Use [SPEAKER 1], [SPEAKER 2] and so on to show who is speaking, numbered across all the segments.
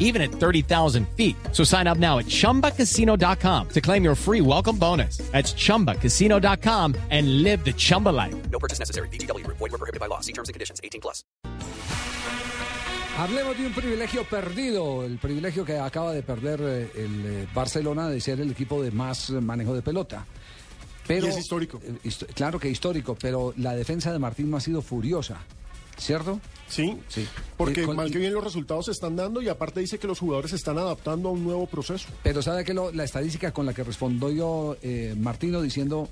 [SPEAKER 1] even at 30,000 feet. So sign up now at chumbacasino.com to claim your free welcome bonus. That's chumbacasino.com and live the Chumba life.
[SPEAKER 2] No purchase necessary. BGW. Void were prohibited by law. See terms and conditions. 18 plus.
[SPEAKER 3] Hablemos de un privilegio perdido, el privilegio que acaba de perder eh, el eh, Barcelona de ser el equipo de más manejo de pelota. Pero,
[SPEAKER 4] Y es histórico.
[SPEAKER 3] eh, claro que histórico, pero la defensa de Martín no ha sido furiosa, ¿cierto?
[SPEAKER 4] Sí,
[SPEAKER 3] Sí.
[SPEAKER 4] porque
[SPEAKER 3] Eh, con-
[SPEAKER 4] mal que bien los resultados se están dando y aparte dice que los jugadores se están adaptando a un nuevo proceso.
[SPEAKER 3] Pero sabe que lo- la estadística con la que respondió yo, eh, Martino, diciendo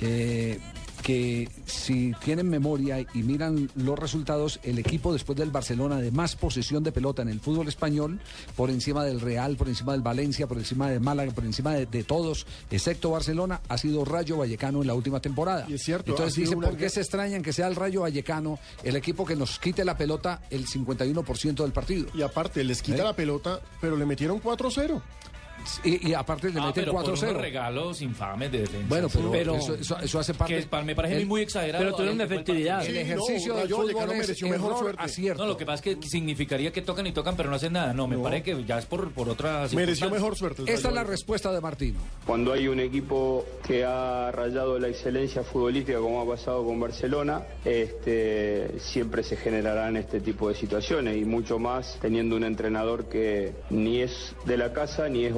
[SPEAKER 3] eh, que si tienen memoria y miran los resultados, el equipo después del Barcelona de más posesión de pelota en el fútbol español, por encima del Real, por encima del Valencia, por encima de Málaga, por encima de, de todos, excepto Barcelona, ha sido Rayo Vallecano en la última temporada.
[SPEAKER 4] Y es cierto,
[SPEAKER 3] Entonces
[SPEAKER 4] ha sido
[SPEAKER 3] dice,
[SPEAKER 4] una
[SPEAKER 3] ¿por qué se extrañan que sea el Rayo Vallecano el equipo que nos quite la pelota el 51% del partido?
[SPEAKER 4] Y aparte les quita
[SPEAKER 3] ¿Eh?
[SPEAKER 4] la pelota, pero le metieron 4-0.
[SPEAKER 3] Y, y aparte le
[SPEAKER 5] Ah,
[SPEAKER 3] meten
[SPEAKER 5] pero por
[SPEAKER 3] 4-0.
[SPEAKER 5] unos regalos infames de defensa.
[SPEAKER 3] Bueno, pero,
[SPEAKER 6] Pero-
[SPEAKER 3] eso, eso- eso hace parte.
[SPEAKER 5] que me parece
[SPEAKER 3] el-
[SPEAKER 5] muy exagerado.
[SPEAKER 6] pero tuvieron
[SPEAKER 5] fue el
[SPEAKER 6] efectividad.
[SPEAKER 3] El ejercicio
[SPEAKER 4] no,
[SPEAKER 3] del es
[SPEAKER 4] mereció mejor
[SPEAKER 3] error,
[SPEAKER 4] suerte.
[SPEAKER 3] acierto.
[SPEAKER 5] No, lo que pasa es que significaría que tocan y tocan, pero no hacen nada. No, me
[SPEAKER 4] No.
[SPEAKER 5] parece que ya es por, por otra
[SPEAKER 4] Mereció mejor suerte.
[SPEAKER 3] Esta es la respuesta de Martino.
[SPEAKER 7] Cuando hay un equipo que ha rayado la excelencia futbolística como ha pasado con Barcelona, este, siempre se generarán este tipo de situaciones y mucho más teniendo un entrenador que ni es de la casa ni es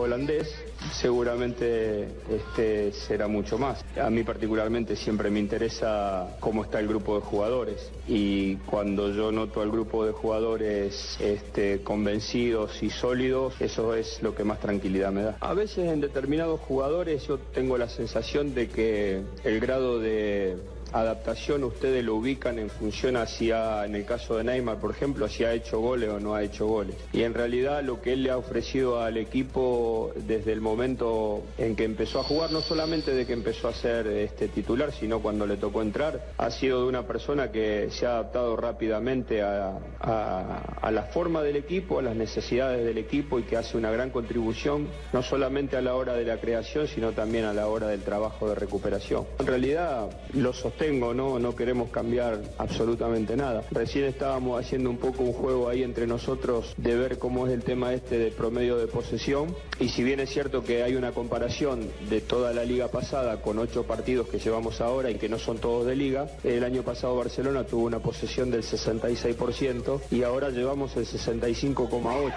[SPEAKER 7] seguramente este, será mucho más. A mí particularmente siempre me interesa cómo está el grupo de jugadores y cuando yo noto al grupo de jugadores este, convencidos y sólidos, eso es lo que más tranquilidad me da. A veces en determinados jugadores yo tengo la sensación de que el grado de adaptación ustedes lo ubican en función hacia, en el caso de Neymar, por ejemplo, si ha hecho goles o no ha hecho goles. Y en realidad lo que él le ha ofrecido al equipo desde el momento en que empezó a jugar, no solamente de que empezó a ser este, titular, sino cuando le tocó entrar, ha sido de una persona que se ha adaptado rápidamente a, a- a la forma del equipo, a las necesidades del equipo y que hace una gran contribución, no solamente a la hora de la creación, sino también a la hora del trabajo de recuperación. En realidad lo ¿no? Queremos cambiar absolutamente nada. Recién estábamos haciendo un poco un juego ahí entre nosotros de ver cómo es el tema este de promedio de posesión. Y si bien es cierto que hay una comparación de toda la liga pasada con ocho partidos que llevamos ahora y que no son todos de liga, el año pasado Barcelona tuvo una posesión del 66% y ahora llevamos el 65,8%.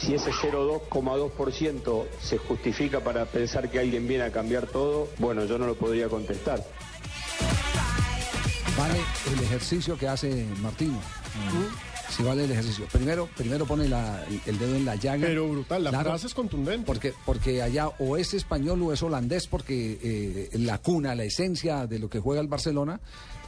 [SPEAKER 7] Si ese 0,2% se justifica para pensar que alguien viene a cambiar todo, bueno, yo no lo podría contestar.
[SPEAKER 3] Vale el ejercicio que hace Martino. Si vale el ejercicio. Primero, primero pone la- el dedo en la llaga.
[SPEAKER 4] Pero brutal, la
[SPEAKER 3] Claro,
[SPEAKER 4] frase es contundente.
[SPEAKER 3] Porque, porque allá o es español o es holandés, porque eh, la cuna, la esencia de lo que juega el Barcelona,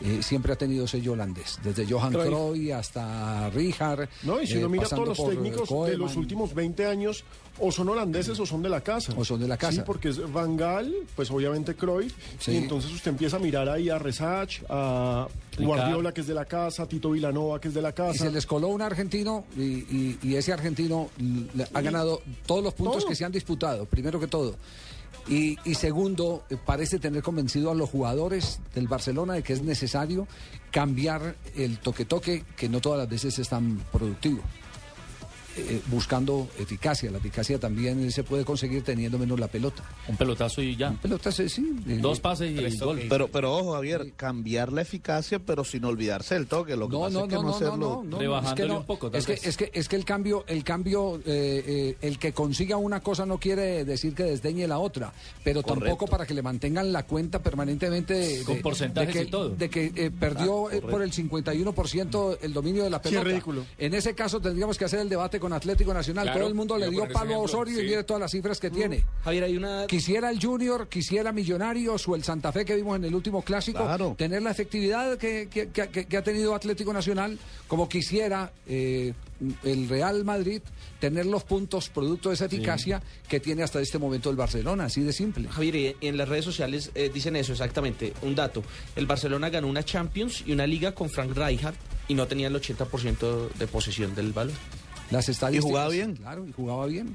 [SPEAKER 3] eh, siempre ha tenido sello holandés. Desde Johan
[SPEAKER 4] Cruyff.
[SPEAKER 3] Hasta Rijkaard.
[SPEAKER 4] No, y si
[SPEAKER 3] eh,
[SPEAKER 4] uno mira
[SPEAKER 3] pasando
[SPEAKER 4] todos los
[SPEAKER 3] eh,
[SPEAKER 4] técnicos de los últimos 20 años, o son holandeses o son de la casa.
[SPEAKER 3] O son de la casa.
[SPEAKER 4] Sí, porque es Van Gaal, pues obviamente Cruyff,
[SPEAKER 3] Sí.
[SPEAKER 4] y entonces usted empieza a mirar ahí a Resach, a Guardiola, que es de la casa, Tito Vilanova, que es de la
[SPEAKER 3] Y
[SPEAKER 4] casa.
[SPEAKER 3] se les coló un argentino y, y- y ese argentino ha ganado todos los puntos
[SPEAKER 4] Todo.
[SPEAKER 3] que se han disputado, primero que todo. Y, y segundo, eh, parece tener convencido a los jugadores del Barcelona de que es necesario cambiar el toque-toque, que no todas las veces es tan productivo. Eh, buscando eficacia. La eficacia también se puede conseguir teniendo menos la pelota.
[SPEAKER 5] Un pelotazo y ya.
[SPEAKER 3] Pelota, sí, sí.
[SPEAKER 5] Dos pases y gol.
[SPEAKER 8] Pero, pero ojo, Javier, cambiar la eficacia, pero sin olvidarse el toque. Lo que
[SPEAKER 3] No,
[SPEAKER 8] pasa
[SPEAKER 3] no,
[SPEAKER 8] es que
[SPEAKER 3] no,
[SPEAKER 8] no, hacerlo.
[SPEAKER 3] no, no,
[SPEAKER 5] Rebajándole
[SPEAKER 3] es que no,
[SPEAKER 5] un poco, tal
[SPEAKER 3] Es que, es que, es que el cambio, el cambio, eh, eh, el que consiga una cosa no quiere decir que desdeñe la otra, pero tampoco para que le mantengan la cuenta permanentemente de,
[SPEAKER 5] Con porcentajes
[SPEAKER 3] de que,
[SPEAKER 5] y todo.
[SPEAKER 3] de que eh, perdió eh, por el 51% el dominio de la pelota.
[SPEAKER 4] ridículo.
[SPEAKER 3] En ese caso tendríamos que hacer el debate con Atlético Nacional.
[SPEAKER 6] Claro,
[SPEAKER 3] Todo el mundo le dio palo a Osorio y mire todas las cifras que tiene.
[SPEAKER 6] Javier, hay una...
[SPEAKER 3] Quisiera el Junior, quisiera Millonarios o el Santa Fe que vimos en el último clásico,
[SPEAKER 8] Claro.
[SPEAKER 3] tener la efectividad que, que- que- que- que ha tenido Atlético Nacional, como quisiera eh, el Real Madrid tener los puntos producto de esa eficacia que tiene hasta este momento el Barcelona, así de simple.
[SPEAKER 6] Javier, y en las redes sociales eh, dicen eso exactamente. Un dato. El Barcelona ganó una Champions y una Liga con Frank Rijkaard y no tenía el 80% de posesión del balón.
[SPEAKER 3] Las estadísticas.
[SPEAKER 8] jugaba bien.
[SPEAKER 3] Claro, y jugaba bien.